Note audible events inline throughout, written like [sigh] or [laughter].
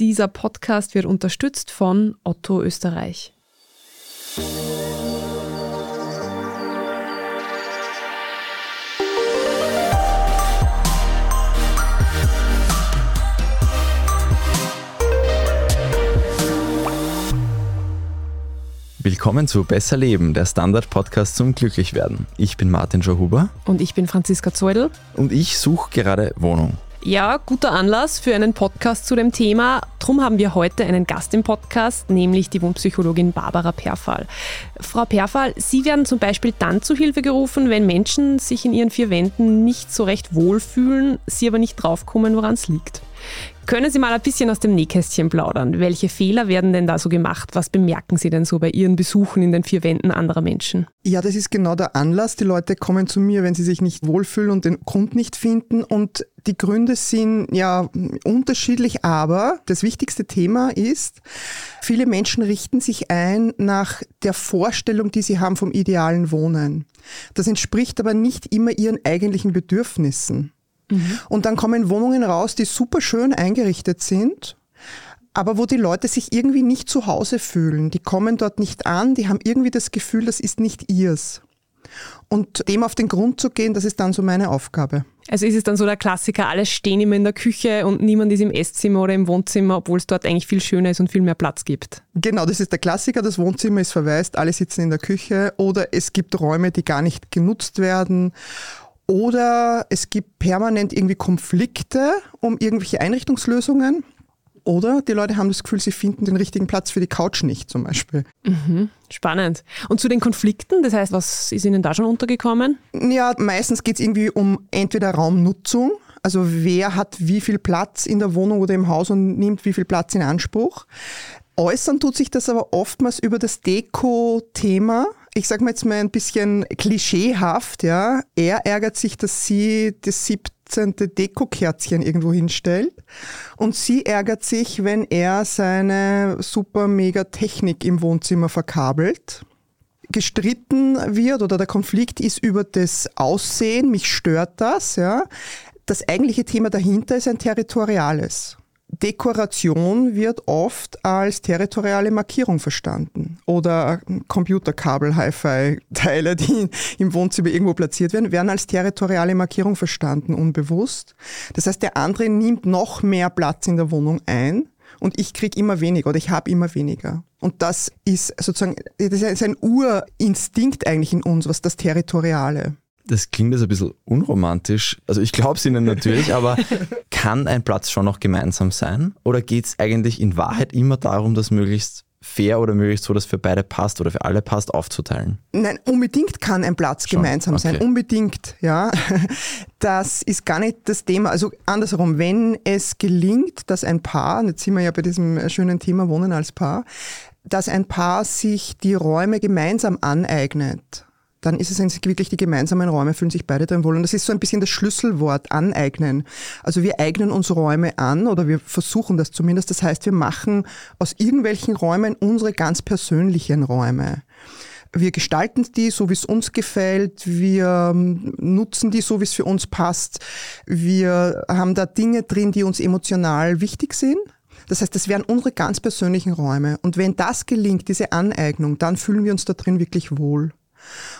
Dieser Podcast wird unterstützt von Otto Österreich. Willkommen zu Besser Leben, der Standard-Podcast zum Glücklichwerden. Ich bin Martin Schauhuber. Und ich bin Franziska Zeudel. Und ich suche gerade Wohnung. Ja, guter Anlass für einen Podcast zu dem Thema. Drum haben wir heute einen Gast im Podcast, nämlich die Wohnpsychologin Barbara Perfall. Frau Perfall, Sie werden zum Beispiel dann zu Hilfe gerufen, wenn Menschen sich in ihren vier Wänden nicht so recht wohlfühlen, sie aber nicht draufkommen, woran es liegt. Können Sie mal ein bisschen aus dem Nähkästchen plaudern? Welche Fehler werden denn da so gemacht? Was bemerken Sie denn so bei Ihren Besuchen in den vier Wänden anderer Menschen? Ja, das ist genau der Anlass. Die Leute kommen zu mir, wenn sie sich nicht wohlfühlen und den Grund nicht finden. Und die Gründe sind ja unterschiedlich, aber das wichtigste Thema ist, viele Menschen richten sich ein nach der Vorstellung, die sie haben vom idealen Wohnen. Das entspricht aber nicht immer ihren eigentlichen Bedürfnissen. Mhm. Und dann kommen Wohnungen raus, die super schön eingerichtet sind, aber wo die Leute sich irgendwie nicht zu Hause fühlen. Die kommen dort nicht an, die haben irgendwie das Gefühl, das ist nicht ihrs. Und dem auf den Grund zu gehen, das ist dann so meine Aufgabe. Also ist es dann so der Klassiker, alle stehen immer in der Küche und niemand ist im Esszimmer oder im Wohnzimmer, obwohl es dort eigentlich viel schöner ist und viel mehr Platz gibt. Genau, das ist der Klassiker. Das Wohnzimmer ist verwaist, alle sitzen in der Küche oder es gibt Räume, die gar nicht genutzt werden oder es gibt permanent irgendwie Konflikte um irgendwelche Einrichtungslösungen. Oder die Leute haben das Gefühl, sie finden den richtigen Platz für die Couch nicht zum Beispiel. Mhm, spannend. Und zu den Konflikten, das heißt, was ist Ihnen da schon untergekommen? Ja, meistens geht es irgendwie um entweder Raumnutzung, also wer hat wie viel Platz in der Wohnung oder im Haus und nimmt wie viel Platz in Anspruch. Äußern tut sich das aber oftmals über das Deko-Thema ich sage mal jetzt mal ein bisschen klischeehaft, ja. Er ärgert sich, dass sie das 17. Dekokerzchen irgendwo hinstellt. Und sie ärgert sich, wenn er seine super mega Technik im Wohnzimmer verkabelt gestritten wird oder der Konflikt ist über das Aussehen, mich stört das, ja. Das eigentliche Thema dahinter ist ein territoriales. Dekoration wird oft als territoriale Markierung verstanden oder Computerkabel, Hi-Fi-Teile, die im Wohnzimmer irgendwo platziert werden, werden als territoriale Markierung verstanden, unbewusst. Das heißt, der andere nimmt noch mehr Platz in der Wohnung ein und ich kriege immer weniger oder ich habe immer weniger. Und das ist sozusagen, das ist ein Urinstinkt eigentlich in uns, was das Territoriale das klingt jetzt ein bisschen unromantisch. Also ich glaube es Ihnen natürlich, [laughs] aber kann ein Platz schon noch gemeinsam sein? Oder geht es eigentlich in Wahrheit immer darum, das möglichst fair oder möglichst so, dass für beide passt oder für alle passt, aufzuteilen? Nein, unbedingt kann ein Platz Schon? gemeinsam okay. sein. Unbedingt, ja. [laughs] Das ist gar nicht das Thema. Also andersherum, wenn es gelingt, dass ein Paar, jetzt sind wir ja bei diesem schönen Thema Wohnen als Paar, dass ein Paar sich die Räume gemeinsam aneignet dann ist es wirklich die gemeinsamen Räume, fühlen sich beide drin wohl. Und das ist so ein bisschen das Schlüsselwort, aneignen. Also wir eignen uns Räume an oder wir versuchen das zumindest. Das heißt, wir machen aus irgendwelchen Räumen unsere ganz persönlichen Räume. Wir gestalten die so, wie es uns gefällt. Wir ähm, nutzen die so, wie es für uns passt. Wir haben da Dinge drin, die uns emotional wichtig sind. Das heißt, das wären unsere ganz persönlichen Räume. Und wenn das gelingt, diese Aneignung, dann fühlen wir uns da drin wirklich wohl.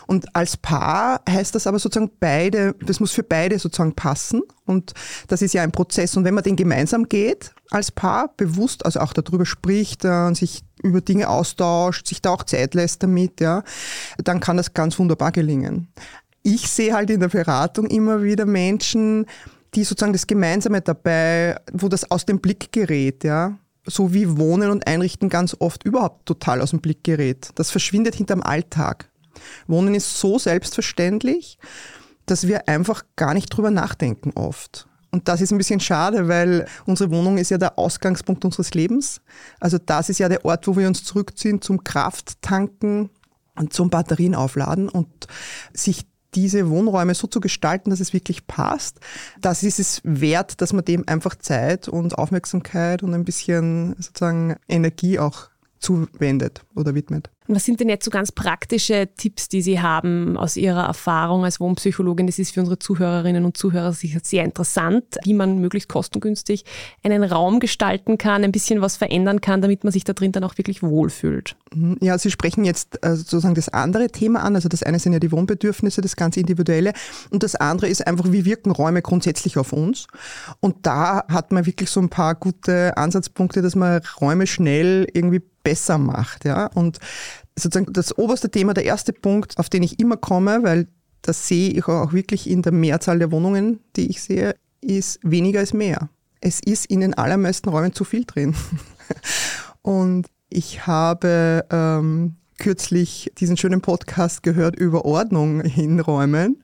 Und als Paar heißt das aber sozusagen beide, das muss für beide sozusagen passen. Und das ist ja ein Prozess. Und wenn man den gemeinsam geht, als Paar, bewusst, also auch darüber spricht äh, und sich über Dinge austauscht, sich da auch Zeit lässt damit, ja, dann kann das ganz wunderbar gelingen. Ich sehe halt in der Beratung immer wieder Menschen, die sozusagen das Gemeinsame dabei, wo das aus dem Blick gerät, ja so wie Wohnen und Einrichten ganz oft überhaupt total aus dem Blick gerät. Das verschwindet hinterm Alltag. Wohnen ist so selbstverständlich, dass wir einfach gar nicht drüber nachdenken oft. Und das ist ein bisschen schade, weil unsere Wohnung ist ja der Ausgangspunkt unseres Lebens. Also das ist ja der Ort, wo wir uns zurückziehen zum Krafttanken und zum Batterien aufladen und sich diese Wohnräume so zu gestalten, dass es wirklich passt, das ist es wert, dass man dem einfach Zeit und Aufmerksamkeit und ein bisschen sozusagen Energie auch zuwendet oder widmet. Was sind denn jetzt so ganz praktische Tipps, die Sie haben aus Ihrer Erfahrung als Wohnpsychologin? Das ist für unsere Zuhörerinnen und Zuhörer sicher sehr interessant, wie man möglichst kostengünstig einen Raum gestalten kann, ein bisschen was verändern kann, damit man sich da drin dann auch wirklich wohlfühlt. Mhm. Ja, Sie sprechen jetzt äh, sozusagen das andere Thema an. Also das eine sind ja die Wohnbedürfnisse, das ganz individuelle. Und das andere ist einfach, wie wirken Räume grundsätzlich auf uns? Und da hat man wirklich so ein paar gute Ansatzpunkte, dass man Räume schnell irgendwie besser macht. Ja? Und sozusagen das oberste Thema, der erste Punkt, auf den ich immer komme, weil das sehe ich auch wirklich in der Mehrzahl der Wohnungen, die ich sehe, ist weniger ist mehr. Es ist in den allermeisten Räumen zu viel drin. [laughs] Und ich habe ähm, kürzlich diesen schönen Podcast gehört über Ordnung in Räumen.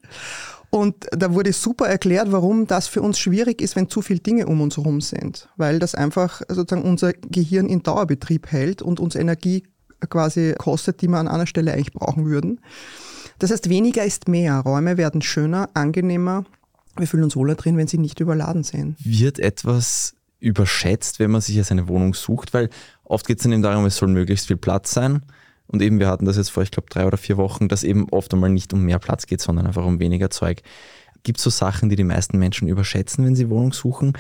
Und da wurde super erklärt, warum das für uns schwierig ist, wenn zu viele Dinge um uns herum sind. Weil das einfach sozusagen unser Gehirn in Dauerbetrieb hält und uns Energie quasi kostet, die wir an einer Stelle eigentlich brauchen würden. Das heißt, weniger ist mehr. Räume werden schöner, angenehmer. Wir fühlen uns wohler drin, wenn sie nicht überladen sind. Wird etwas überschätzt, wenn man sich jetzt eine Wohnung sucht? Weil oft geht es dann eben darum, es soll möglichst viel Platz sein. Und eben, wir hatten das jetzt vor, ich glaube, drei oder vier Wochen, dass eben oft einmal nicht um mehr Platz geht, sondern einfach um weniger Zeug. Gibt es so Sachen, die die meisten Menschen überschätzen, wenn sie Wohnung suchen,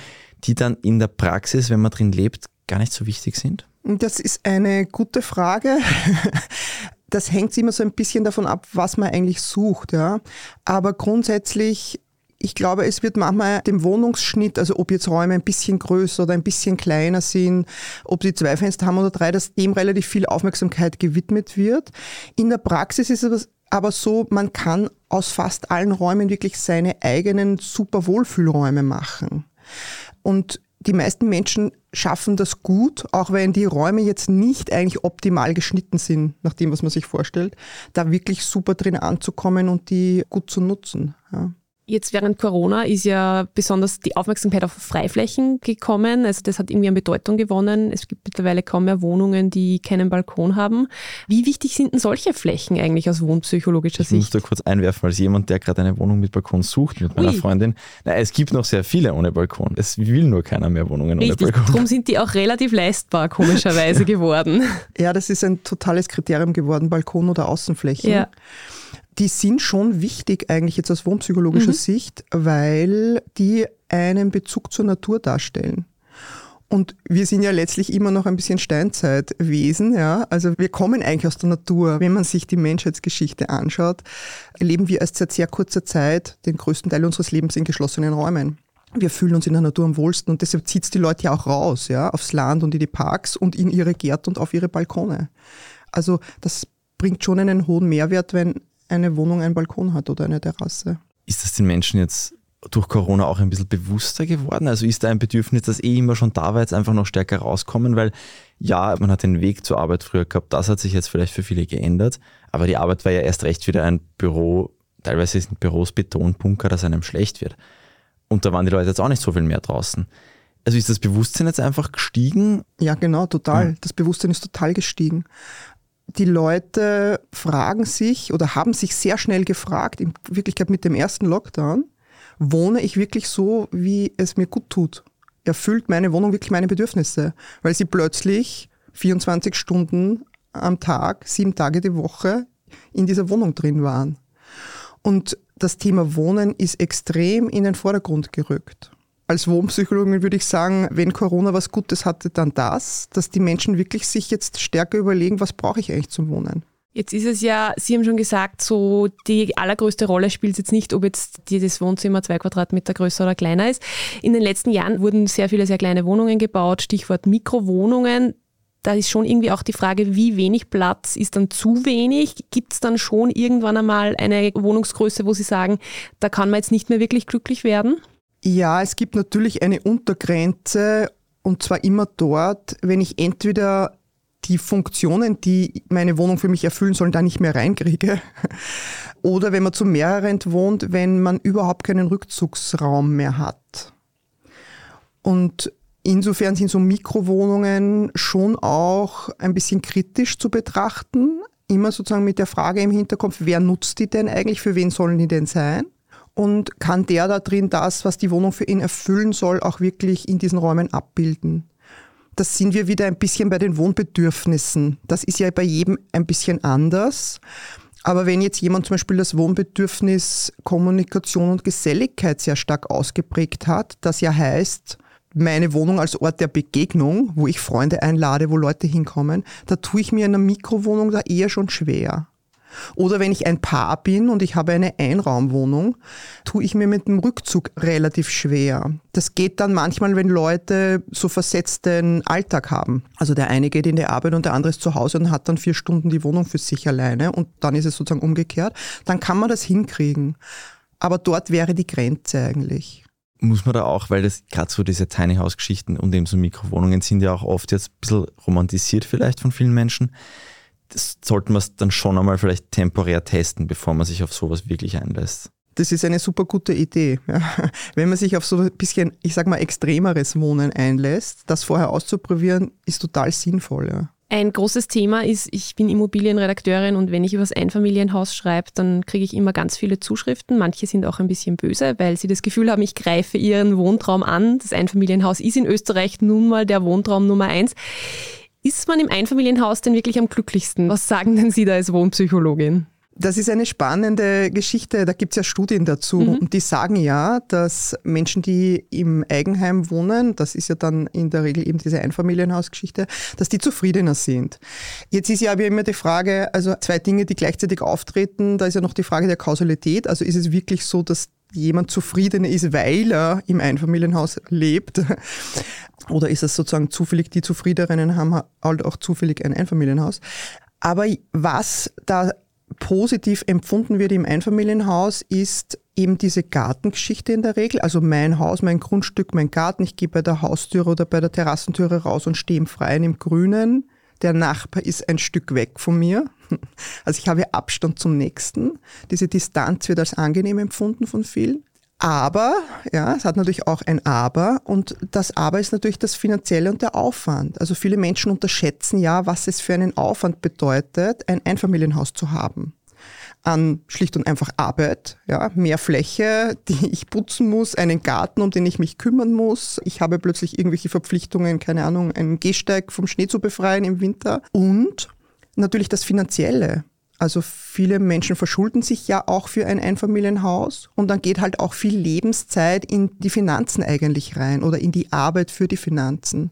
die dann in der Praxis, wenn man drin lebt, gar nicht so wichtig sind? Das ist eine gute Frage. [laughs] Das hängt immer so ein bisschen davon ab, was man eigentlich sucht. Ja. Aber grundsätzlich ich glaube, es wird manchmal dem Wohnungsschnitt, also ob jetzt Räume ein bisschen größer oder ein bisschen kleiner sind, ob sie zwei Fenster haben oder drei, dass dem relativ viel Aufmerksamkeit gewidmet wird. In der Praxis ist es aber so, man kann aus fast allen Räumen wirklich seine eigenen super Wohlfühlräume machen. Und die meisten Menschen schaffen das gut, auch wenn die Räume jetzt nicht eigentlich optimal geschnitten sind, nach dem, was man sich vorstellt, da wirklich super drin anzukommen und die gut zu nutzen. Ja. Jetzt während Corona ist ja besonders die Aufmerksamkeit auf Freiflächen gekommen. Also das hat irgendwie an Bedeutung gewonnen. Es gibt mittlerweile kaum mehr Wohnungen, die keinen Balkon haben. Wie wichtig sind denn solche Flächen eigentlich aus wohnpsychologischer Sicht? Ich muss da kurz einwerfen, als jemand, der gerade eine Wohnung mit Balkon sucht mit meiner Ui. Freundin. Na, es gibt noch sehr viele ohne Balkon. Es will nur keiner mehr Wohnungen Richtig. ohne Balkon. Darum sind die auch relativ leistbar, komischerweise [laughs] geworden. Ja, das ist ein totales Kriterium geworden, Balkon oder Außenflächen. Ja die sind schon wichtig eigentlich jetzt aus wohnpsychologischer mhm. Sicht, weil die einen Bezug zur Natur darstellen. Und wir sind ja letztlich immer noch ein bisschen Steinzeitwesen, ja. Also wir kommen eigentlich aus der Natur. Wenn man sich die Menschheitsgeschichte anschaut, leben wir erst seit sehr kurzer Zeit den größten Teil unseres Lebens in geschlossenen Räumen. Wir fühlen uns in der Natur am wohlsten und deshalb zieht es die Leute ja auch raus, ja, aufs Land und in die Parks und in ihre Gärten und auf ihre Balkone. Also das bringt schon einen hohen Mehrwert, wenn eine Wohnung einen Balkon hat oder eine Terrasse. Ist das den Menschen jetzt durch Corona auch ein bisschen bewusster geworden? Also ist da ein Bedürfnis, das eh immer schon da war, jetzt einfach noch stärker rauskommen? Weil ja, man hat den Weg zur Arbeit früher gehabt, das hat sich jetzt vielleicht für viele geändert, aber die Arbeit war ja erst recht wieder ein Büro, teilweise sind Büros Betonbunker, dass einem schlecht wird. Und da waren die Leute jetzt auch nicht so viel mehr draußen. Also ist das Bewusstsein jetzt einfach gestiegen? Ja, genau, total. Ja. Das Bewusstsein ist total gestiegen die Leute fragen sich oder haben sich sehr schnell gefragt, in Wirklichkeit mit dem ersten Lockdown, wohne ich wirklich so, wie es mir gut tut? Erfüllt meine Wohnung wirklich meine Bedürfnisse? Weil sie plötzlich 24 Stunden am Tag, sieben Tage die Woche in dieser Wohnung drin waren. Und das Thema Wohnen ist extrem in den Vordergrund gerückt als Wohnpsychologin würde ich sagen, wenn Corona was Gutes hatte, dann das, dass die Menschen wirklich sich jetzt stärker überlegen, was brauche ich eigentlich zum Wohnen. Jetzt ist es ja, Sie haben schon gesagt, so die allergrößte Rolle spielt jetzt nicht, ob jetzt dieses Wohnzimmer zwei Quadratmeter größer oder kleiner ist. In den letzten Jahren wurden sehr viele sehr kleine Wohnungen gebaut, Stichwort Mikrowohnungen. Da ist schon irgendwie auch die Frage, wie wenig Platz ist dann zu wenig? Gibt es dann schon irgendwann einmal eine Wohnungsgröße, wo Sie sagen, da kann man jetzt nicht mehr wirklich glücklich werden? Ja, es gibt natürlich eine Untergrenze und zwar immer dort, wenn ich entweder die Funktionen, die meine Wohnung für mich erfüllen sollen, da nicht mehr reinkriege. [laughs] Oder wenn man zu mehreren wohnt, wenn man überhaupt keinen Rückzugsraum mehr hat. Und insofern sind so Mikrowohnungen schon auch ein bisschen kritisch zu betrachten. Immer sozusagen mit der Frage im Hinterkopf, wer nutzt die denn eigentlich, für wen sollen die denn sein? Und kann der da drin das, was die Wohnung für ihn erfüllen soll, auch wirklich in diesen Räumen abbilden. das sind wir wieder ein bisschen bei den Wohnbedürfnissen. Das ist ja bei jedem ein bisschen anders. Aber wenn jetzt jemand zum Beispiel das Wohnbedürfnis Kommunikation und Geselligkeit sehr stark ausgeprägt hat, das ja heißt, meine Wohnung als Ort der Begegnung, wo ich Freunde einlade, wo Leute hinkommen, da tue ich mir in einer Mikrowohnung da eher schon schwer. Oder wenn ich ein Paar bin und ich habe eine Einraumwohnung, tue ich mir mit dem Rückzug relativ schwer. Das geht dann manchmal, wenn Leute so versetzten Alltag haben. Also der eine geht in die Arbeit und der andere ist zu Hause und hat dann vier Stunden die Wohnung für sich alleine und dann ist es sozusagen umgekehrt. Dann kann man das hinkriegen. Aber dort wäre die Grenze eigentlich muss man da auch, weil das gerade so diese Tiny House Geschichten und eben so Mikrowohnungen sind ja auch oft jetzt ein bisschen romantisiert vielleicht von vielen Menschen das sollten wir dann schon einmal vielleicht temporär testen, bevor man sich auf sowas wirklich einlässt. Das ist eine super gute Idee. Ja. [laughs] Wenn man sich auf so ein bisschen, ich sag mal, extremeres Wohnen einlässt, das vorher auszuprobieren, ist total sinnvoll. Ja. Ein großes Thema ist, ich bin Immobilienredakteurin und wenn ich über das Einfamilienhaus schreibe, dann kriege ich immer ganz viele Zuschriften. Manche sind auch ein bisschen böse, weil sie das Gefühl haben, ich greife ihren Wohntraum an. Das Einfamilienhaus ist in Österreich nun mal der Wohntraum Nummer eins. Ist man im Einfamilienhaus denn wirklich am glücklichsten? Was sagen denn Sie da als Wohnpsychologin? Das ist eine spannende Geschichte. Da gibt es ja Studien dazu. Mhm. Und die sagen ja, dass Menschen, die im Eigenheim wohnen, das ist ja dann in der Regel eben diese Einfamilienhausgeschichte, dass die zufriedener sind. Jetzt ist ja aber immer die Frage, also zwei Dinge, die gleichzeitig auftreten. Da ist ja noch die Frage der Kausalität. Also ist es wirklich so, dass jemand zufriedener ist, weil er im Einfamilienhaus lebt? Oder ist es sozusagen zufällig, die Zufriedeneren haben halt auch zufällig ein Einfamilienhaus? Aber was da positiv empfunden wird im Einfamilienhaus, ist eben diese Gartengeschichte in der Regel. Also mein Haus, mein Grundstück, mein Garten. Ich gehe bei der Haustüre oder bei der Terrassentüre raus und stehe im Freien, im Grünen. Der Nachbar ist ein Stück weg von mir. [laughs] Also ich habe Abstand zum Nächsten. Diese Distanz wird als angenehm empfunden von vielen. Aber, ja, es hat natürlich auch ein Aber und das Aber ist natürlich das Finanzielle und der Aufwand. Also viele Menschen unterschätzen ja, was es für einen Aufwand bedeutet, ein Einfamilienhaus zu haben. An schlicht und einfach Arbeit, ja, mehr Fläche, die ich putzen muss, einen Garten, um den ich mich kümmern muss. Ich habe plötzlich irgendwelche Verpflichtungen, keine Ahnung, einen Gehsteig vom Schnee zu befreien im Winter und natürlich das Finanzielle. Also viele Menschen verschulden sich ja auch für ein Einfamilienhaus und dann geht halt auch viel Lebenszeit in die Finanzen eigentlich rein oder in die Arbeit für die Finanzen.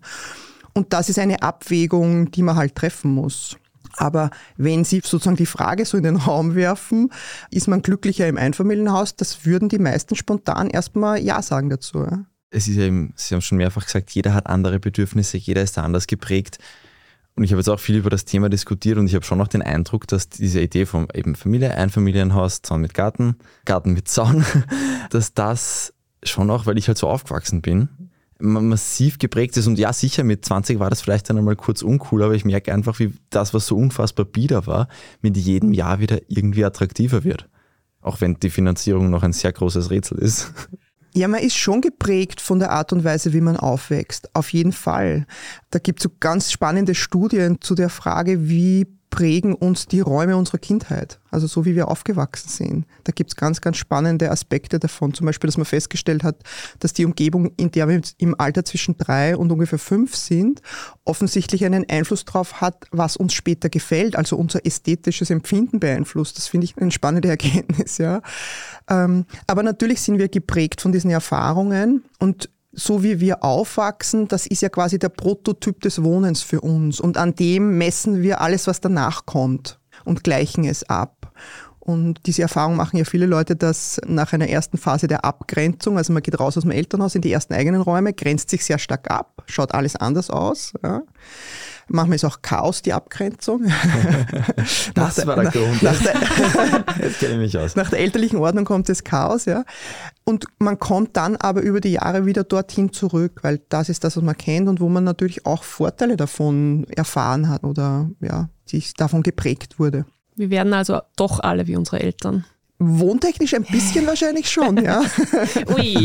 Und das ist eine Abwägung, die man halt treffen muss. Aber wenn Sie sozusagen die Frage so in den Raum werfen, ist man glücklicher im Einfamilienhaus, das würden die meisten spontan erstmal Ja sagen dazu. Es ist eben, Sie haben schon mehrfach gesagt, jeder hat andere Bedürfnisse, jeder ist da anders geprägt. Und ich habe jetzt auch viel über das Thema diskutiert und ich habe schon noch den Eindruck, dass diese Idee vom eben Familie, Einfamilienhaus, Zaun mit Garten, Garten mit Zaun, [laughs] dass das schon auch, weil ich halt so aufgewachsen bin, massiv geprägt ist. Und ja, sicher, mit 20 war das vielleicht dann einmal kurz uncool, aber ich merke einfach, wie das, was so unfassbar bieder war, mit jedem Jahr wieder irgendwie attraktiver wird. Auch wenn die Finanzierung noch ein sehr großes Rätsel ist. [laughs] Ja, man ist schon geprägt von der Art und Weise, wie man aufwächst. Auf jeden Fall. Da gibt es so ganz spannende Studien zu der Frage, wie prägen uns die Räume unserer Kindheit, also so wie wir aufgewachsen sind. Da gibt es ganz, ganz spannende Aspekte davon. Zum Beispiel, dass man festgestellt hat, dass die Umgebung, in der wir im Alter zwischen drei und ungefähr fünf sind, offensichtlich einen Einfluss darauf hat, was uns später gefällt, also unser ästhetisches Empfinden beeinflusst. Das finde ich eine spannende Erkenntnis, ja. Ähm, aber natürlich sind wir geprägt von diesen Erfahrungen und so wie wir aufwachsen, das ist ja quasi der Prototyp des Wohnens für uns. Und an dem messen wir alles, was danach kommt und gleichen es ab. Und diese Erfahrung machen ja viele Leute, dass nach einer ersten Phase der Abgrenzung, also man geht raus aus dem Elternhaus in die ersten eigenen Räume, grenzt sich sehr stark ab, schaut alles anders aus. Ja. Manchmal ist auch Chaos die Abgrenzung. [laughs] das der, war der Grund. Nach der, [laughs] Jetzt kenne ich mich aus. Nach der elterlichen Ordnung kommt das Chaos, ja. Und man kommt dann aber über die Jahre wieder dorthin zurück, weil das ist das, was man kennt und wo man natürlich auch Vorteile davon erfahren hat oder ja, sich davon geprägt wurde. Wir werden also doch alle wie unsere Eltern. Wohntechnisch ein bisschen [laughs] wahrscheinlich schon, ja. Ui.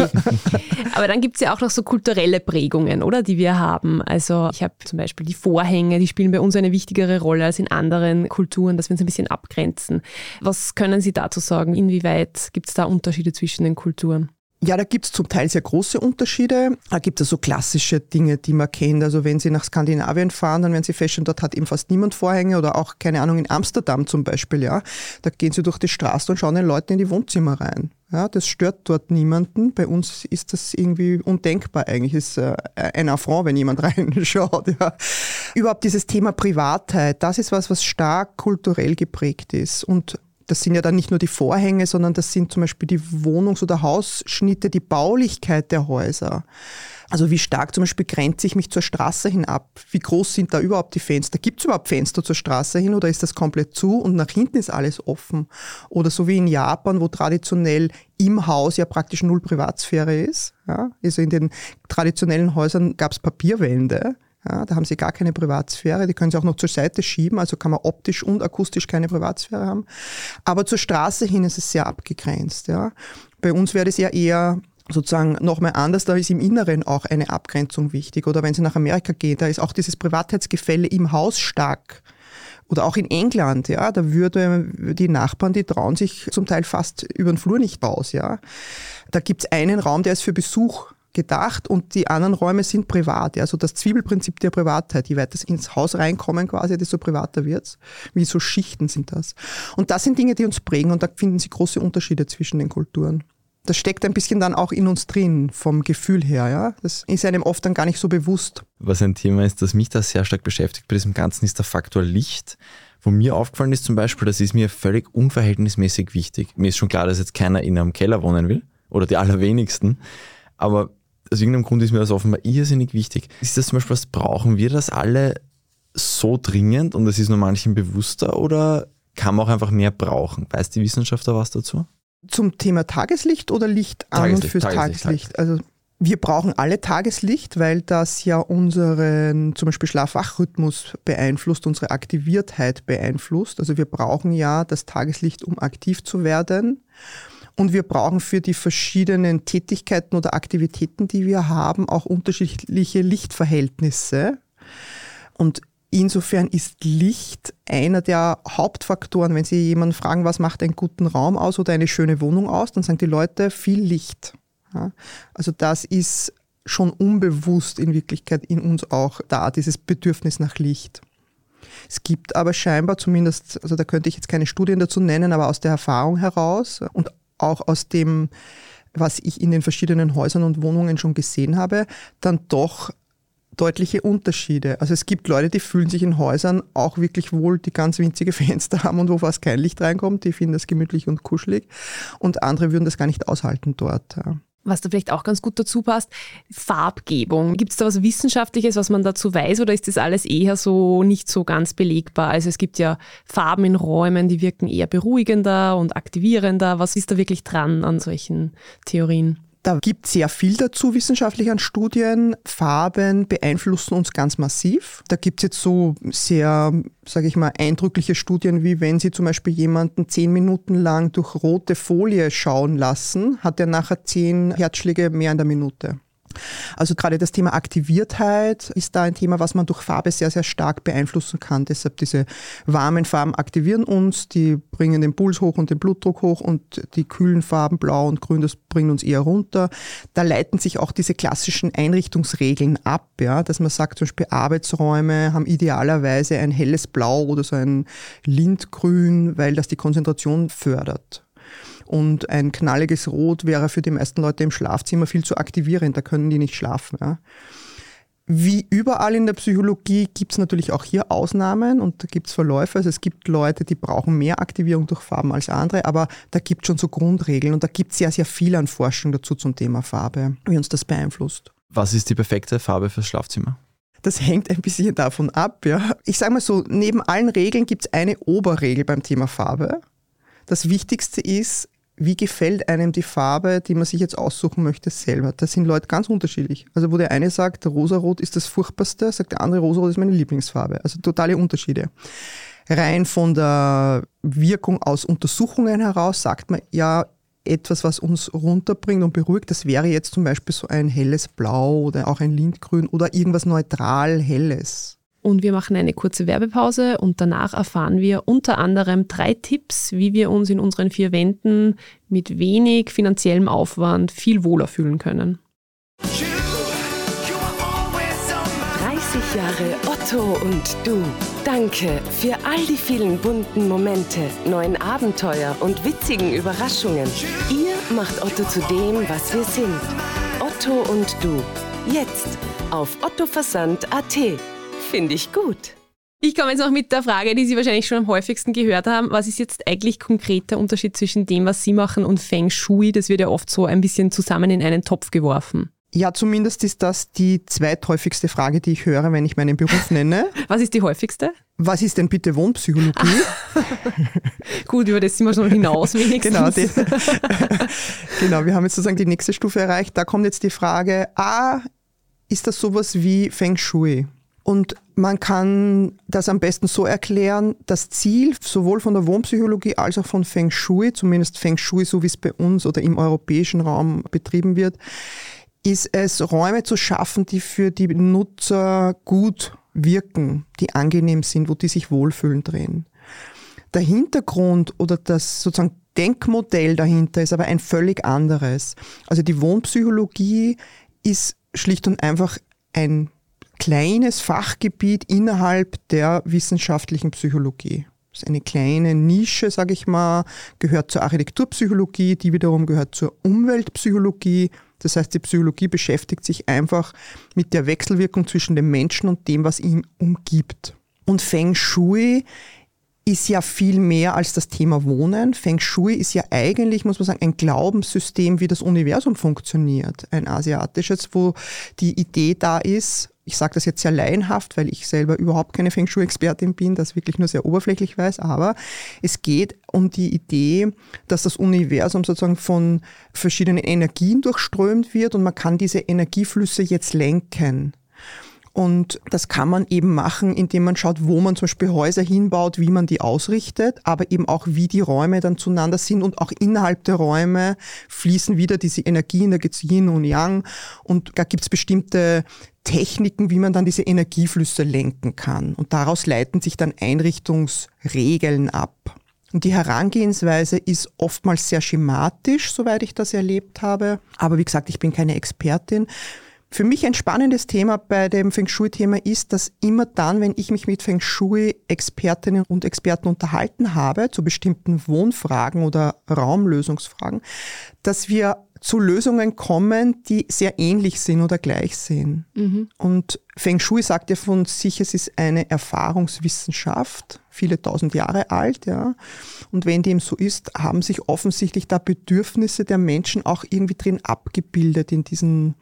Aber dann gibt es ja auch noch so kulturelle Prägungen, oder, die wir haben. Also ich habe zum Beispiel die Vorhänge, die spielen bei uns eine wichtigere Rolle als in anderen Kulturen, dass wir uns ein bisschen abgrenzen. Was können Sie dazu sagen? Inwieweit gibt es da Unterschiede zwischen den Kulturen? Ja, da gibt es zum Teil sehr große Unterschiede. Da gibt es so klassische Dinge, die man kennt. Also wenn Sie nach Skandinavien fahren, dann werden Sie feststellen, dort hat eben fast niemand Vorhänge oder auch, keine Ahnung, in Amsterdam zum Beispiel, ja. Da gehen Sie durch die Straße und schauen den Leuten in die Wohnzimmer rein. Ja, das stört dort niemanden. Bei uns ist das irgendwie undenkbar eigentlich. Ist äh, ein Affront, wenn jemand [laughs] reinschaut. Ja. Überhaupt dieses Thema Privatheit, das ist was, was stark kulturell geprägt ist. Und das sind ja dann nicht nur die Vorhänge, sondern das sind zum Beispiel die Wohnungs- oder Hausschnitte, die Baulichkeit der Häuser. Also wie stark zum Beispiel grenze ich mich zur Straße hin ab? Wie groß sind da überhaupt die Fenster? Gibt es überhaupt Fenster zur Straße hin oder ist das komplett zu und nach hinten ist alles offen? Oder so wie in Japan, wo traditionell im Haus ja praktisch null Privatsphäre ist. Ja? Also in den traditionellen Häusern gab es Papierwände. Ja, da haben sie gar keine Privatsphäre, die können sie auch noch zur Seite schieben, also kann man optisch und akustisch keine Privatsphäre haben. Aber zur Straße hin ist es sehr abgegrenzt. Ja. Bei uns wäre das ja eher sozusagen nochmal anders, da ist im Inneren auch eine Abgrenzung wichtig. Oder wenn Sie nach Amerika gehen, da ist auch dieses Privatheitsgefälle im Haus stark. Oder auch in England, ja, da würde die Nachbarn, die trauen sich zum Teil fast über den Flur nicht raus, ja. Da gibt es einen Raum, der ist für Besuch gedacht und die anderen Räume sind privat. Also das Zwiebelprinzip der Privatheit. Je weiter es ins Haus reinkommen quasi, desto privater wird's. Wie so Schichten sind das. Und das sind Dinge, die uns prägen und da finden Sie große Unterschiede zwischen den Kulturen. Das steckt ein bisschen dann auch in uns drin, vom Gefühl her. Ja? Das ist einem oft dann gar nicht so bewusst. Was ein Thema ist, das mich da sehr stark beschäftigt bei diesem Ganzen, ist der Faktor Licht. Wo mir aufgefallen ist zum Beispiel, das ist mir völlig unverhältnismäßig wichtig. Mir ist schon klar, dass jetzt keiner in einem Keller wohnen will oder die allerwenigsten. Aber aus irgendeinem Grund ist mir das offenbar irrsinnig wichtig. Ist das zum Beispiel, was brauchen wir das alle so dringend und es ist nur manchen bewusster oder kann man auch einfach mehr brauchen? Weiß die Wissenschaft da was dazu? Zum Thema Tageslicht oder Licht an Tageslicht, und fürs Tageslicht? Tageslicht? Also wir brauchen alle Tageslicht, weil das ja unseren zum Beispiel Schlafwachrhythmus beeinflusst, unsere Aktiviertheit beeinflusst. Also wir brauchen ja das Tageslicht, um aktiv zu werden. Und wir brauchen für die verschiedenen Tätigkeiten oder Aktivitäten, die wir haben, auch unterschiedliche Lichtverhältnisse. Und insofern ist Licht einer der Hauptfaktoren. Wenn Sie jemanden fragen, was macht einen guten Raum aus oder eine schöne Wohnung aus, dann sagen die Leute viel Licht. Also das ist schon unbewusst in Wirklichkeit in uns auch da, dieses Bedürfnis nach Licht. Es gibt aber scheinbar zumindest, also da könnte ich jetzt keine Studien dazu nennen, aber aus der Erfahrung heraus und auch aus dem, was ich in den verschiedenen Häusern und Wohnungen schon gesehen habe, dann doch deutliche Unterschiede. Also es gibt Leute, die fühlen sich in Häusern auch wirklich wohl, die ganz winzige [laughs] Fenster haben und wo fast kein Licht reinkommt, die finden das gemütlich und kuschelig und andere würden das gar nicht aushalten dort. Was da vielleicht auch ganz gut dazu passt, Farbgebung. Gibt es da was Wissenschaftliches, was man dazu weiß oder ist das alles eher so nicht so ganz belegbar? Also es gibt ja Farben in Räumen, die wirken eher beruhigender und aktivierender. Was ist da wirklich dran an solchen Theorien? Da gibt es sehr viel dazu wissenschaftlich an Studien. Farben beeinflussen uns ganz massiv. Da gibt es jetzt so sehr, sage ich mal, eindrückliche Studien, wie wenn Sie zum Beispiel jemanden zehn Minuten lang durch rote Folie schauen lassen, hat er nachher zehn Herzschläge mehr in der Minute. Also gerade das Thema Aktiviertheit ist da ein Thema, was man durch Farbe sehr, sehr stark beeinflussen kann. Deshalb diese warmen Farben aktivieren uns, die bringen den Puls hoch und den Blutdruck hoch und die kühlen Farben blau und grün, das bringt uns eher runter. Da leiten sich auch diese klassischen Einrichtungsregeln ab, ja, dass man sagt, zum Beispiel Arbeitsräume haben idealerweise ein helles Blau oder so ein Lindgrün, weil das die Konzentration fördert. Und ein knalliges Rot wäre für die meisten Leute im Schlafzimmer viel zu aktivierend, da können die nicht schlafen. Ja. Wie überall in der Psychologie gibt es natürlich auch hier Ausnahmen und da gibt es Verläufe. Also es gibt Leute, die brauchen mehr Aktivierung durch Farben als andere, aber da gibt es schon so Grundregeln und da gibt es sehr, sehr viel an Forschung dazu zum Thema Farbe, wie uns das beeinflusst. Was ist die perfekte Farbe fürs Schlafzimmer? Das hängt ein bisschen davon ab. Ja. Ich sage mal so, neben allen Regeln gibt es eine Oberregel beim Thema Farbe. Das Wichtigste ist, wie gefällt einem die Farbe, die man sich jetzt aussuchen möchte, selber? Da sind Leute ganz unterschiedlich. Also wo der eine sagt, rosarot ist das Furchtbarste, sagt der andere, rosarot ist meine Lieblingsfarbe. Also totale Unterschiede. Rein von der Wirkung aus Untersuchungen heraus sagt man ja, etwas, was uns runterbringt und beruhigt, das wäre jetzt zum Beispiel so ein helles Blau oder auch ein Lindgrün oder irgendwas neutral Helles. Und wir machen eine kurze Werbepause und danach erfahren wir unter anderem drei Tipps, wie wir uns in unseren vier Wänden mit wenig finanziellem Aufwand viel wohler fühlen können. 30 Jahre Otto und du. Danke für all die vielen bunten Momente, neuen Abenteuer und witzigen Überraschungen. Ihr macht Otto zu dem, was wir sind. Otto und du. Jetzt auf ottoversand.at. Finde ich gut. Ich komme jetzt noch mit der Frage, die Sie wahrscheinlich schon am häufigsten gehört haben. Was ist jetzt eigentlich konkret der Unterschied zwischen dem, was Sie machen und Feng Shui? Das wird ja oft so ein bisschen zusammen in einen Topf geworfen. Ja, zumindest ist das die zweithäufigste Frage, die ich höre, wenn ich meinen Beruf [laughs] nenne. Was ist die häufigste? Was ist denn bitte Wohnpsychologie? [laughs] Gut, über das sind wir schon hinaus wenigstens. genau, die, [laughs] genau, wir haben jetzt sozusagen die nächste Stufe erreicht. Da kommt jetzt die Frage, ah, ist das sowas wie Feng Shui? Und man kann das am besten so erklären, das Ziel sowohl von der Wohnpsychologie als auch von Feng Shui, zumindest Feng Shui, so wie es bei uns oder im europäischen Raum betrieben wird, ist es, Räume zu schaffen, die für die Nutzer gut wirken, die angenehm sind, wo die sich wohlfühlen drin. Der Hintergrund oder das sozusagen Denkmodell dahinter ist aber ein völlig anderes. Also die Wohnpsychologie ist schlicht und einfach ein kleines Fachgebiet innerhalb der wissenschaftlichen Psychologie. Das ist eine kleine Nische, sage ich mal, gehört zur Architekturpsychologie, die wiederum gehört zur Umweltpsychologie, das heißt, die Psychologie beschäftigt sich einfach mit der Wechselwirkung zwischen dem Menschen und dem, was ihn umgibt. Und Feng Shui ist ja viel mehr als das Thema Wohnen. Feng Shui ist ja eigentlich, muss man sagen, ein Glaubenssystem, wie das Universum funktioniert. Ein asiatisches, wo die Idee da ist, ich sage das jetzt sehr laienhaft, weil ich selber überhaupt keine Feng Shui-Expertin bin, das wirklich nur sehr oberflächlich weiß, aber es geht um die Idee, dass das Universum sozusagen von verschiedenen Energien durchströmt wird und man kann diese Energieflüsse jetzt lenken. Und das kann man eben machen, indem man schaut, wo man zum Beispiel Häuser hinbaut, wie man die ausrichtet, aber eben auch, wie die Räume dann zueinander sind und auch innerhalb der Räume fließen wieder diese Energien, da gibt Yin und Yang und da gibt es bestimmte Techniken, wie man dann diese Energieflüsse lenken kann. Und daraus leiten sich dann Einrichtungsregeln ab. Und die Herangehensweise ist oftmals sehr schematisch, soweit ich das erlebt habe. Aber wie gesagt, ich bin keine Expertin. Für mich ein spannendes Thema bei dem Feng Shui-Thema ist, dass immer dann, wenn ich mich mit Feng Shui-Expertinnen und Experten unterhalten habe zu bestimmten Wohnfragen oder Raumlösungsfragen, dass wir zu Lösungen kommen, die sehr ähnlich sind oder gleich sind. Mhm. Und Feng Shui sagt ja von sich, es ist eine Erfahrungswissenschaft, viele tausend Jahre alt, ja. Und wenn dem so ist, haben sich offensichtlich da Bedürfnisse der Menschen auch irgendwie drin abgebildet in diesen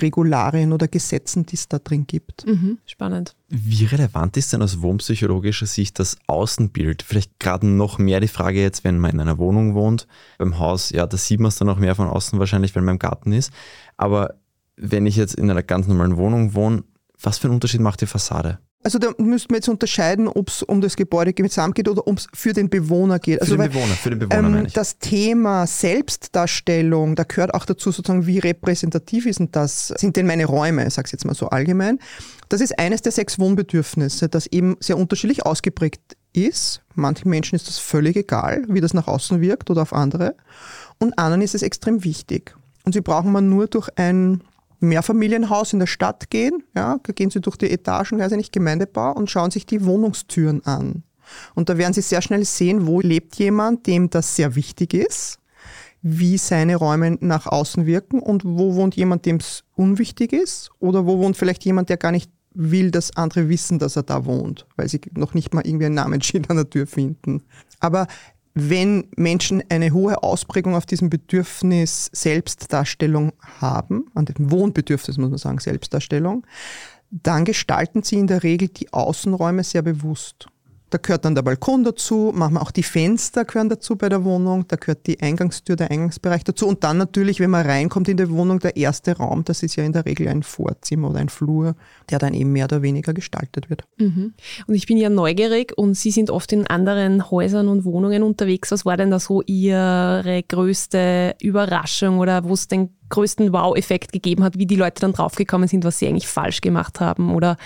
Regularien oder Gesetzen, die es da drin gibt. Mhm. Spannend. Wie relevant ist denn aus wohnpsychologischer Sicht das Außenbild? Vielleicht gerade noch mehr die Frage jetzt, wenn man in einer Wohnung wohnt. Beim Haus, ja, da sieht man es dann auch mehr von außen wahrscheinlich, wenn man im Garten ist. Aber wenn ich jetzt in einer ganz normalen Wohnung wohne, was für einen Unterschied macht die Fassade? Also da müssten wir jetzt unterscheiden, ob es um das Gebäude gesamt geht oder ob es für den Bewohner geht. Also für den Bewohner, für den Bewohner ähm. Das Thema Selbstdarstellung, da gehört auch dazu sozusagen, wie repräsentativ ist denn das, sind denn meine Räume, ich sage jetzt mal so allgemein. Das ist eines der sechs Wohnbedürfnisse, das eben sehr unterschiedlich ausgeprägt ist. Manchen Menschen ist das völlig egal, wie das nach außen wirkt oder auf andere. Und anderen ist es extrem wichtig. Und sie brauchen man nur durch ein Mehrfamilienhaus in der Stadt gehen, ja, da gehen Sie durch die Etagen, weiß ich nicht, Gemeindebau und schauen sich die Wohnungstüren an. Und da werden Sie sehr schnell sehen, wo lebt jemand, dem das sehr wichtig ist, wie seine Räume nach außen wirken und wo wohnt jemand, dem es unwichtig ist oder wo wohnt vielleicht jemand, der gar nicht will, dass andere wissen, dass er da wohnt, weil sie noch nicht mal irgendwie ein Namensschild an der Tür finden. Aber wenn Menschen eine hohe Ausprägung auf diesem Bedürfnis Selbstdarstellung haben, an dem Wohnbedürfnis muss man sagen, Selbstdarstellung, dann gestalten sie in der Regel die Außenräume sehr bewusst. Da gehört dann der Balkon dazu, manchmal auch die Fenster gehören dazu bei der Wohnung, da gehört die Eingangstür, der Eingangsbereich dazu und dann natürlich, wenn man reinkommt in die Wohnung, der erste Raum, das ist ja in der Regel ein Vorzimmer oder ein Flur, der dann eben mehr oder weniger gestaltet wird. Mhm. Und ich bin ja neugierig und Sie sind oft in anderen Häusern und Wohnungen unterwegs. Was war denn da so Ihre größte Überraschung oder wo es den größten Wow-Effekt gegeben hat, wie die Leute dann draufgekommen sind, was sie eigentlich falsch gemacht haben oder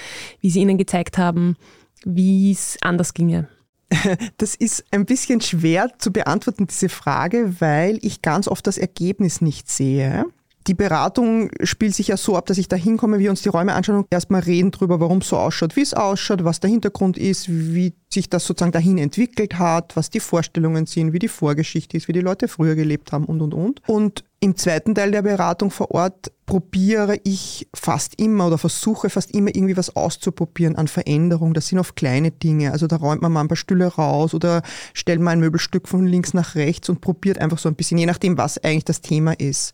wie sie ihnen gezeigt haben, wie es anders ginge? [laughs] Das ist ein bisschen schwer zu beantworten, diese Frage, weil ich ganz oft das Ergebnis nicht sehe. Die Beratung spielt sich ja so ab, dass ich da hinkomme, wir uns die Räume anschauen und erstmal reden darüber, warum es so ausschaut, wie es ausschaut, was der Hintergrund ist, wie sich das sozusagen dahin entwickelt hat, was die Vorstellungen sind, wie die Vorgeschichte ist, wie die Leute früher gelebt haben und, und, und. Und im zweiten Teil der Beratung vor Ort probiere ich fast immer oder versuche fast immer irgendwie was auszuprobieren an Veränderung. Das sind oft kleine Dinge. Also da räumt man mal ein paar Stühle raus oder stellt mal ein Möbelstück von links nach rechts und probiert einfach so ein bisschen, je nachdem, was eigentlich das Thema ist.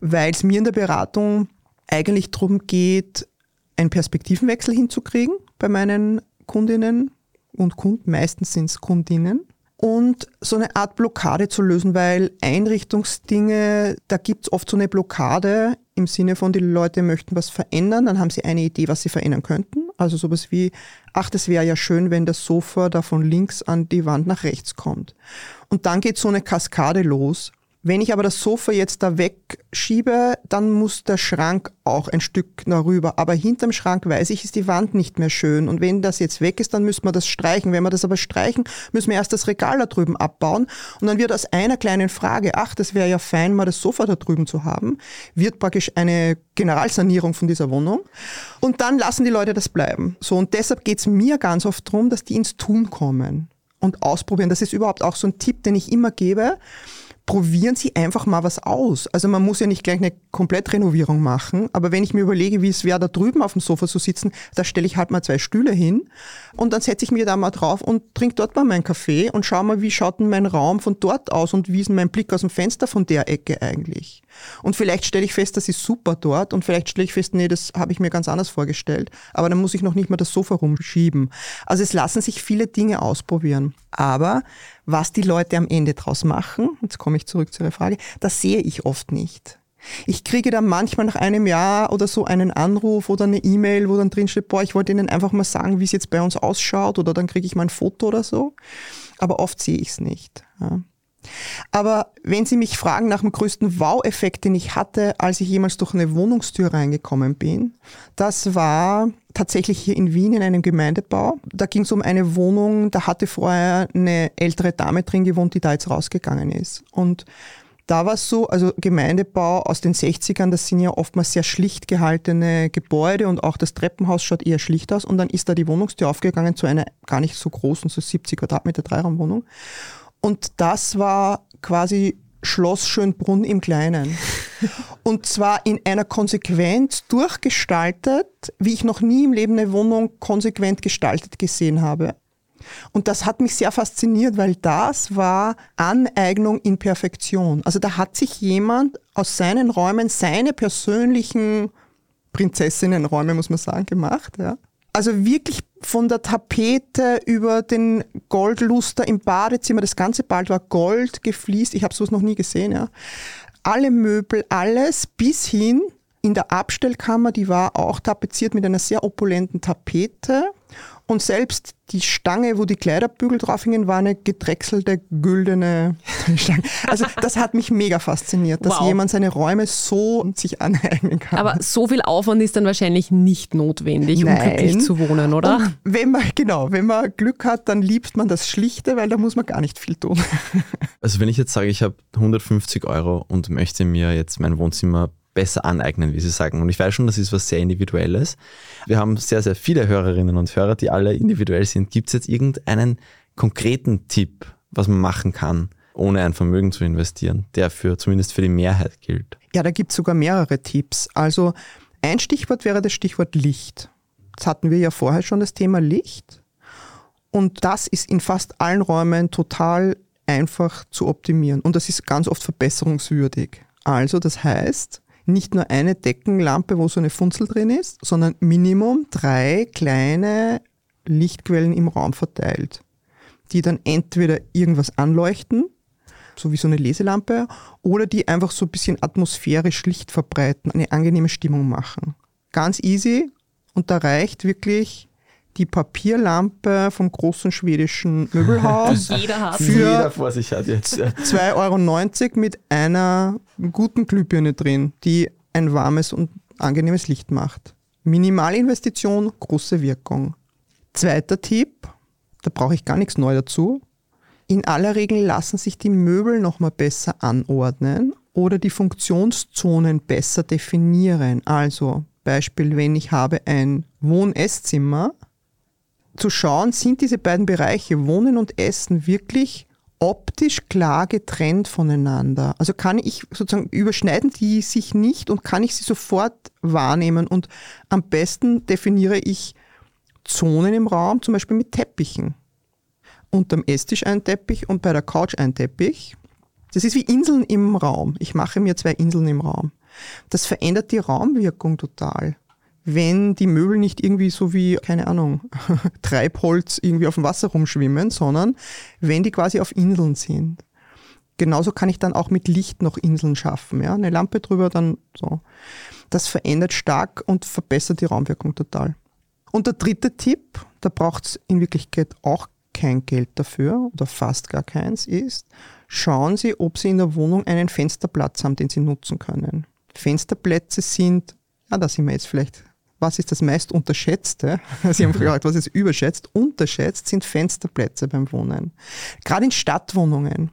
Weil es mir in der Beratung eigentlich darum geht, einen Perspektivenwechsel hinzukriegen bei meinen Kundinnen und Kunden. Meistens sind es Kundinnen und so eine Art Blockade zu lösen, weil Einrichtungsdinge, da gibt's oft so eine Blockade im Sinne von, die Leute möchten was verändern, dann haben sie eine Idee, was sie verändern könnten. Also sowas wie, ach, das wäre ja schön, wenn das Sofa da von links an die Wand nach rechts kommt. Und dann geht so eine Kaskade los, wenn ich aber das Sofa jetzt da wegschiebe, dann muss der Schrank auch ein Stück darüber. Aber hinterm Schrank weiß ich, ist die Wand nicht mehr schön. Und wenn das jetzt weg ist, dann müssen wir das streichen. Wenn wir das aber streichen, müssen wir erst das Regal da drüben abbauen. Und dann wird aus einer kleinen Frage, ach, das wäre ja fein, mal das Sofa da drüben zu haben, wird praktisch eine Generalsanierung von dieser Wohnung. Und dann lassen die Leute das bleiben. So, und deshalb geht es mir ganz oft darum, dass die ins Tun kommen und ausprobieren. Das ist überhaupt auch so ein Tipp, den ich immer gebe probieren Sie einfach mal was aus. Also man muss ja nicht gleich eine Komplettrenovierung machen, aber wenn ich mir überlege, wie es wäre, da drüben auf dem Sofa zu sitzen, da stelle ich halt mal zwei Stühle hin und dann setze ich mir da mal drauf und trinke dort mal meinen Kaffee und schaue mal, wie schaut denn mein Raum von dort aus und wie ist mein Blick aus dem Fenster von der Ecke eigentlich. Und vielleicht stelle ich fest, das ist super dort und vielleicht stelle ich fest, nee, das habe ich mir ganz anders vorgestellt, aber dann muss ich noch nicht mal das Sofa rumschieben. Also es lassen sich viele Dinge ausprobieren. Aber was die Leute am Ende draus machen, jetzt komme ich zurück zu Ihrer Frage, das sehe ich oft nicht. Ich kriege dann manchmal nach einem Jahr oder so einen Anruf oder eine E-Mail, wo dann drin steht, boah, ich wollte Ihnen einfach mal sagen, wie es jetzt bei uns ausschaut oder dann kriege ich mal ein Foto oder so. Aber oft sehe ich es nicht. Ja. Aber wenn Sie mich fragen nach dem größten Wow-Effekt, den ich hatte, als ich jemals durch eine Wohnungstür reingekommen bin, das war tatsächlich hier in Wien in einem Gemeindebau. Da ging es um eine Wohnung, da hatte vorher eine ältere Dame drin gewohnt, die da jetzt rausgegangen ist. Und da war es so, also Gemeindebau aus den 60ern, das sind ja oftmals sehr schlicht gehaltene Gebäude und auch das Treppenhaus schaut eher schlicht aus. Und dann ist da die Wohnungstür aufgegangen zu einer gar nicht so großen, so 70 Quadratmeter Dreiraumwohnung. Und das war quasi Schloss Schönbrunn im Kleinen. Und zwar in einer Konsequenz durchgestaltet, wie ich noch nie im Leben eine Wohnung konsequent gestaltet gesehen habe. Und das hat mich sehr fasziniert, weil das war Aneignung in Perfektion. Also da hat sich jemand aus seinen Räumen seine persönlichen Prinzessinnenräume, muss man sagen, gemacht. Ja. Also wirklich von der Tapete über den Goldluster im Badezimmer, das ganze Bad war Gold gefliest, ich habe sowas noch nie gesehen, ja. Alle Möbel, alles bis hin in der Abstellkammer, die war auch tapeziert mit einer sehr opulenten Tapete und selbst die Stange, wo die Kleiderbügel drauf hingen, war eine gedrechselte, güldene [laughs] Stange. Also das hat mich mega fasziniert, dass wow. jemand seine Räume so sich aneignen kann. Aber so viel Aufwand ist dann wahrscheinlich nicht notwendig, Nein. um glücklich zu wohnen, oder? Und wenn man, genau, wenn man Glück hat, dann liebt man das Schlichte, weil da muss man gar nicht viel tun. Also wenn ich jetzt sage, ich habe 150 Euro und möchte mir jetzt mein Wohnzimmer besser aneignen, wie Sie sagen. Und ich weiß schon, das ist was sehr Individuelles. Wir haben sehr, sehr viele Hörerinnen und Hörer, die alle individuell sind. Gibt es jetzt irgendeinen konkreten Tipp, was man machen kann, ohne ein Vermögen zu investieren, der für zumindest für die Mehrheit gilt? Ja, da gibt es sogar mehrere Tipps. Also ein Stichwort wäre das Stichwort Licht. Das hatten wir ja vorher schon, das Thema Licht. Und das ist in fast allen Räumen total einfach zu optimieren. Und das ist ganz oft verbesserungswürdig. Also das heißt, nicht nur eine Deckenlampe, wo so eine Funzel drin ist, sondern Minimum drei kleine Lichtquellen im Raum verteilt. die dann entweder irgendwas anleuchten, so wie so eine Leselampe, oder die einfach so ein bisschen atmosphärisch Licht verbreiten, eine angenehme Stimmung machen. Ganz easy und da reicht wirklich die Papierlampe vom großen schwedischen Möbelhaus [laughs] Jeder hat für Jeder vor sich hat jetzt. 2,90 Euro mit einer guten Glühbirne drin, die ein warmes und angenehmes Licht macht. Minimalinvestition, große Wirkung. Zweiter Tipp, da brauche ich gar nichts neu dazu. In aller Regel lassen sich die Möbel nochmal besser anordnen oder die Funktionszonen besser definieren. Also Beispiel, wenn ich habe ein Wohn-Esszimmer, zu schauen, sind diese beiden Bereiche Wohnen und Essen wirklich optisch klar getrennt voneinander. Also kann ich sozusagen überschneiden die sich nicht und kann ich sie sofort wahrnehmen und am besten definiere ich Zonen im Raum, zum Beispiel mit Teppichen. Unterm Esstisch ein Teppich und bei der Couch ein Teppich. Das ist wie Inseln im Raum. Ich mache mir zwei Inseln im Raum. Das verändert die Raumwirkung total wenn die Möbel nicht irgendwie so wie, keine Ahnung, [laughs] Treibholz irgendwie auf dem Wasser rumschwimmen, sondern wenn die quasi auf Inseln sind. Genauso kann ich dann auch mit Licht noch Inseln schaffen. Ja? Eine Lampe drüber, dann so. Das verändert stark und verbessert die Raumwirkung total. Und der dritte Tipp, da braucht es in Wirklichkeit auch kein Geld dafür oder fast gar keins, ist, schauen Sie, ob Sie in der Wohnung einen Fensterplatz haben, den Sie nutzen können. Fensterplätze sind, ja, da sind wir jetzt vielleicht was ist das meist unterschätzte? Sie haben gefragt, was ist [laughs] überschätzt? Unterschätzt sind Fensterplätze beim Wohnen. Gerade in Stadtwohnungen.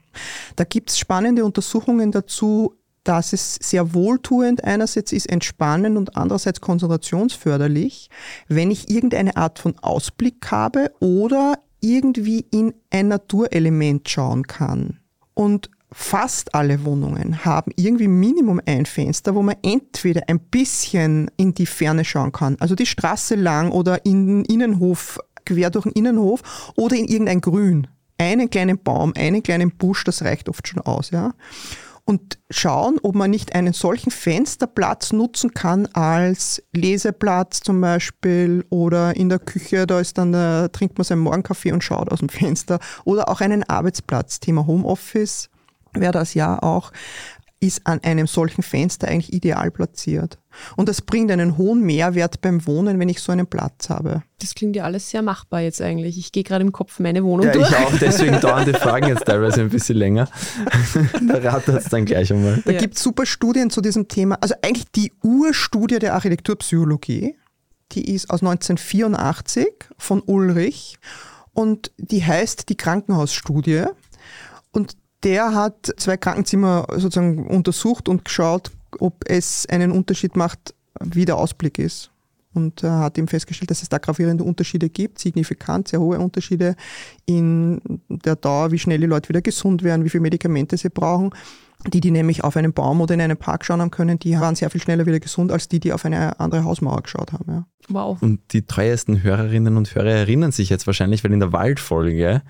Da gibt es spannende Untersuchungen dazu, dass es sehr wohltuend einerseits ist, entspannend und andererseits konzentrationsförderlich, wenn ich irgendeine Art von Ausblick habe oder irgendwie in ein Naturelement schauen kann. Und fast alle Wohnungen haben irgendwie Minimum ein Fenster, wo man entweder ein bisschen in die Ferne schauen kann, also die Straße lang oder in den Innenhof, quer durch den Innenhof oder in irgendein Grün. Einen kleinen Baum, einen kleinen Busch, das reicht oft schon aus, ja. Und schauen, ob man nicht einen solchen Fensterplatz nutzen kann als Leseplatz zum Beispiel oder in der Küche, da ist dann, da trinkt man seinen Morgenkaffee und schaut aus dem Fenster oder auch einen Arbeitsplatz, Thema Homeoffice wäre das ja auch, ist an einem solchen Fenster eigentlich ideal platziert. Und das bringt einen hohen Mehrwert beim Wohnen, wenn ich so einen Platz habe. Das klingt ja alles sehr machbar jetzt eigentlich. Ich gehe gerade im Kopf meine Wohnung ja, durch. Ich auch, [laughs] deswegen dauern die Fragen jetzt teilweise ein bisschen länger. [laughs] da rattert es dann gleich einmal. Da ja. gibt es super Studien zu diesem Thema. Also eigentlich die Urstudie der Architekturpsychologie, die ist aus 1984 von Ulrich und die heißt die Krankenhausstudie. Und der hat zwei Krankenzimmer sozusagen untersucht und geschaut, ob es einen Unterschied macht, wie der Ausblick ist. Und er hat ihm festgestellt, dass es da gravierende Unterschiede gibt, signifikant, sehr hohe Unterschiede in der Dauer, wie schnell die Leute wieder gesund werden, wie viele Medikamente sie brauchen. Die, die nämlich auf einen Baum oder in einen Park schauen haben können, die waren sehr viel schneller wieder gesund, als die, die auf eine andere Hausmauer geschaut haben. Ja. Wow. Und die treuesten Hörerinnen und Hörer erinnern sich jetzt wahrscheinlich, weil in der Waldfolge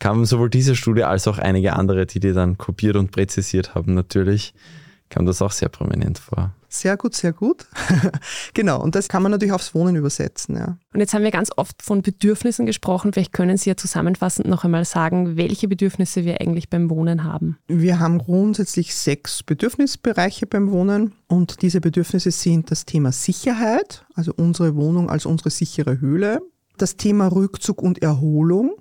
kam sowohl diese Studie als auch einige andere, die die dann kopiert und präzisiert haben, natürlich, kam das auch sehr prominent vor. Sehr gut, sehr gut. [laughs] genau, und das kann man natürlich aufs Wohnen übersetzen. Ja. Und jetzt haben wir ganz oft von Bedürfnissen gesprochen. Vielleicht können Sie ja zusammenfassend noch einmal sagen, welche Bedürfnisse wir eigentlich beim Wohnen haben. Wir haben grundsätzlich sechs Bedürfnisbereiche beim Wohnen und diese Bedürfnisse sind das Thema Sicherheit, also unsere Wohnung als unsere sichere Höhle, das Thema Rückzug und Erholung,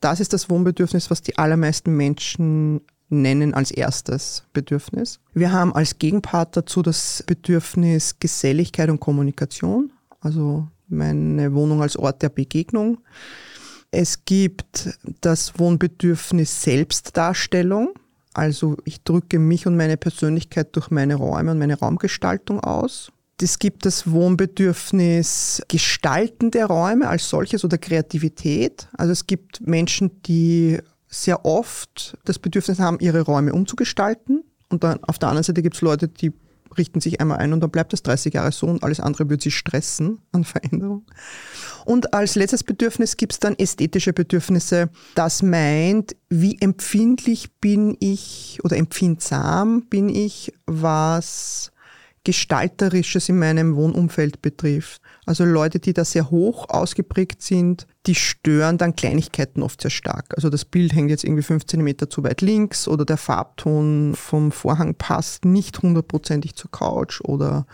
das ist das Wohnbedürfnis, was die allermeisten Menschen nennen als erstes Bedürfnis. Wir haben als Gegenpart dazu das Bedürfnis Geselligkeit und Kommunikation, also meine Wohnung als Ort der Begegnung. Es gibt das Wohnbedürfnis Selbstdarstellung, also ich drücke mich und meine Persönlichkeit durch meine Räume und meine Raumgestaltung aus. Es gibt das Wohnbedürfnis Gestalten der Räume als solches oder Kreativität. Also es gibt Menschen, die sehr oft das Bedürfnis haben, ihre Räume umzugestalten. Und dann auf der anderen Seite gibt es Leute, die richten sich einmal ein und dann bleibt das 30 Jahre so und alles andere wird sie stressen an Veränderung. Und als letztes Bedürfnis gibt es dann ästhetische Bedürfnisse. Das meint, wie empfindlich bin ich oder empfindsam bin ich, was Gestalterisches in meinem Wohnumfeld betrifft. Also Leute, die da sehr hoch ausgeprägt sind, die stören dann Kleinigkeiten oft sehr stark. Also das Bild hängt jetzt irgendwie fünf Zentimeter zu weit links oder der Farbton vom Vorhang passt nicht hundertprozentig zur Couch oder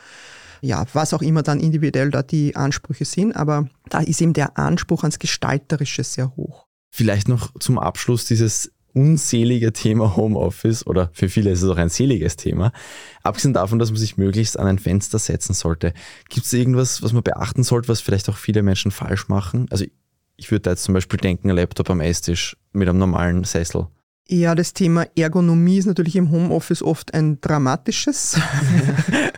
ja, was auch immer dann individuell da die Ansprüche sind. Aber da ist eben der Anspruch ans Gestalterische sehr hoch. Vielleicht noch zum Abschluss dieses unselige Thema Homeoffice oder für viele ist es auch ein seliges Thema. Abgesehen davon, dass man sich möglichst an ein Fenster setzen sollte, gibt es irgendwas, was man beachten sollte, was vielleicht auch viele Menschen falsch machen? Also ich würde da jetzt zum Beispiel denken, ein Laptop am Esstisch mit einem normalen Sessel. Ja, das Thema Ergonomie ist natürlich im Homeoffice oft ein dramatisches.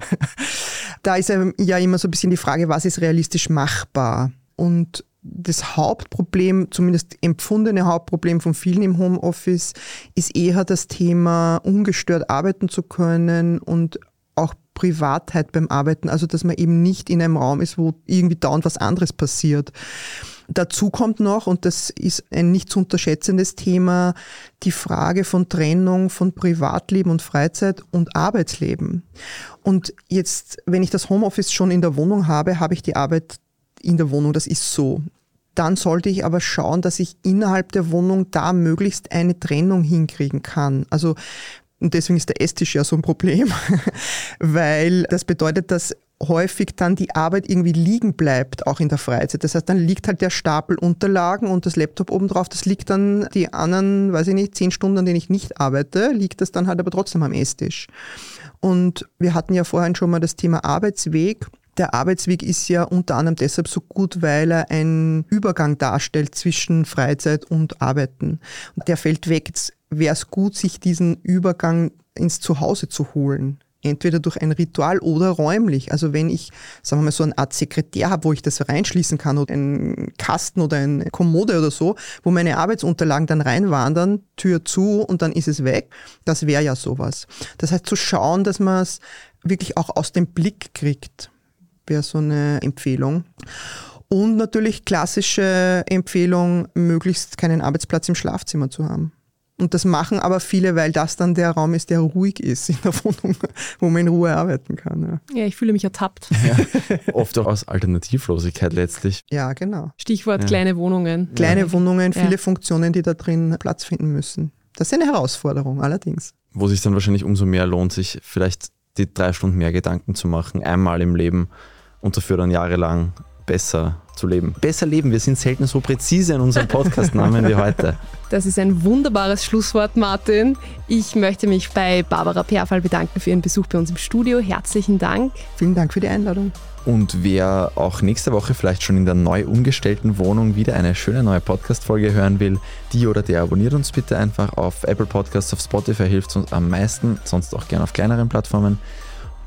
[laughs] da ist ja immer so ein bisschen die Frage, was ist realistisch machbar? Und das Hauptproblem, zumindest empfundene Hauptproblem von vielen im Homeoffice, ist eher das Thema, ungestört arbeiten zu können und auch Privatheit beim Arbeiten, also dass man eben nicht in einem Raum ist, wo irgendwie dauernd was anderes passiert. Dazu kommt noch, und das ist ein nicht zu unterschätzendes Thema, die Frage von Trennung von Privatleben und Freizeit und Arbeitsleben. Und jetzt, wenn ich das Homeoffice schon in der Wohnung habe, habe ich die Arbeit in der Wohnung, das ist so. Dann sollte ich aber schauen, dass ich innerhalb der Wohnung da möglichst eine Trennung hinkriegen kann. Also und deswegen ist der Esstisch ja so ein Problem, [laughs] weil das bedeutet, dass häufig dann die Arbeit irgendwie liegen bleibt, auch in der Freizeit. Das heißt, dann liegt halt der Stapel Unterlagen und das Laptop oben drauf, das liegt dann die anderen, weiß ich nicht, zehn Stunden, an denen ich nicht arbeite, liegt das dann halt aber trotzdem am Esstisch. Und wir hatten ja vorhin schon mal das Thema Arbeitsweg. Der Arbeitsweg ist ja unter anderem deshalb so gut, weil er einen Übergang darstellt zwischen Freizeit und Arbeiten. Und der fällt weg. Jetzt wäre es gut, sich diesen Übergang ins Zuhause zu holen. Entweder durch ein Ritual oder räumlich. Also wenn ich, sagen wir mal, so eine Art Sekretär habe, wo ich das reinschließen kann oder einen Kasten oder eine Kommode oder so, wo meine Arbeitsunterlagen dann reinwandern, Tür zu und dann ist es weg. Das wäre ja sowas. Das heißt, zu schauen, dass man es wirklich auch aus dem Blick kriegt wäre so eine Empfehlung. Und natürlich klassische Empfehlung, möglichst keinen Arbeitsplatz im Schlafzimmer zu haben. Und das machen aber viele, weil das dann der Raum ist, der ruhig ist in der Wohnung, [laughs] wo man in Ruhe arbeiten kann. Ja, ja ich fühle mich ertappt. Ja, [laughs] oft auch aus Alternativlosigkeit letztlich. Ja, genau. Stichwort ja. kleine Wohnungen. Kleine Wohnungen, viele Funktionen, die da drin Platz finden müssen. Das ist eine Herausforderung allerdings. Wo sich dann wahrscheinlich umso mehr lohnt, sich vielleicht die drei Stunden mehr Gedanken zu machen, einmal im Leben und dafür dann jahrelang besser zu leben. Besser leben, wir sind selten so präzise in unserem Podcast-Namen wie heute. [laughs] Das ist ein wunderbares Schlusswort, Martin. Ich möchte mich bei Barbara Perfall bedanken für ihren Besuch bei uns im Studio. Herzlichen Dank. Vielen Dank für die Einladung. Und wer auch nächste Woche vielleicht schon in der neu umgestellten Wohnung wieder eine schöne neue Podcast-Folge hören will, die oder der abonniert uns bitte einfach auf Apple Podcasts, auf Spotify hilft uns am meisten, sonst auch gerne auf kleineren Plattformen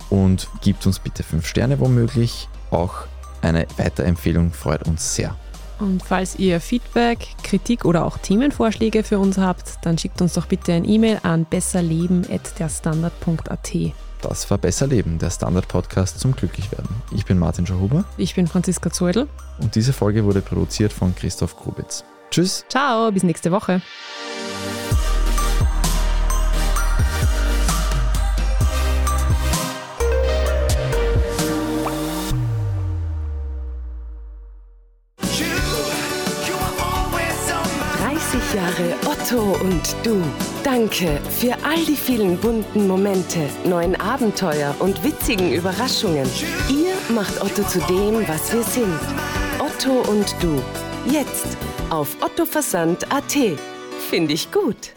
und gibt uns bitte 5 Sterne womöglich. Auch eine Weiterempfehlung freut uns sehr. Und falls ihr Feedback, Kritik oder auch Themenvorschläge für uns habt, dann schickt uns doch bitte ein E-Mail an besserleben.derstandard.at. Das war Besser Leben, der Standard-Podcast zum Glücklichwerden. Ich bin Martin Schahuber. Ich bin Franziska Zeudel. Und diese Folge wurde produziert von Christoph Grubitz. Tschüss. Ciao, bis nächste Woche. Otto und du. Danke für all die vielen bunten Momente, neuen Abenteuer und witzigen Überraschungen. Ihr macht Otto zu dem, was wir sind. Otto und du. Jetzt auf ottoversand.at. Finde ich gut.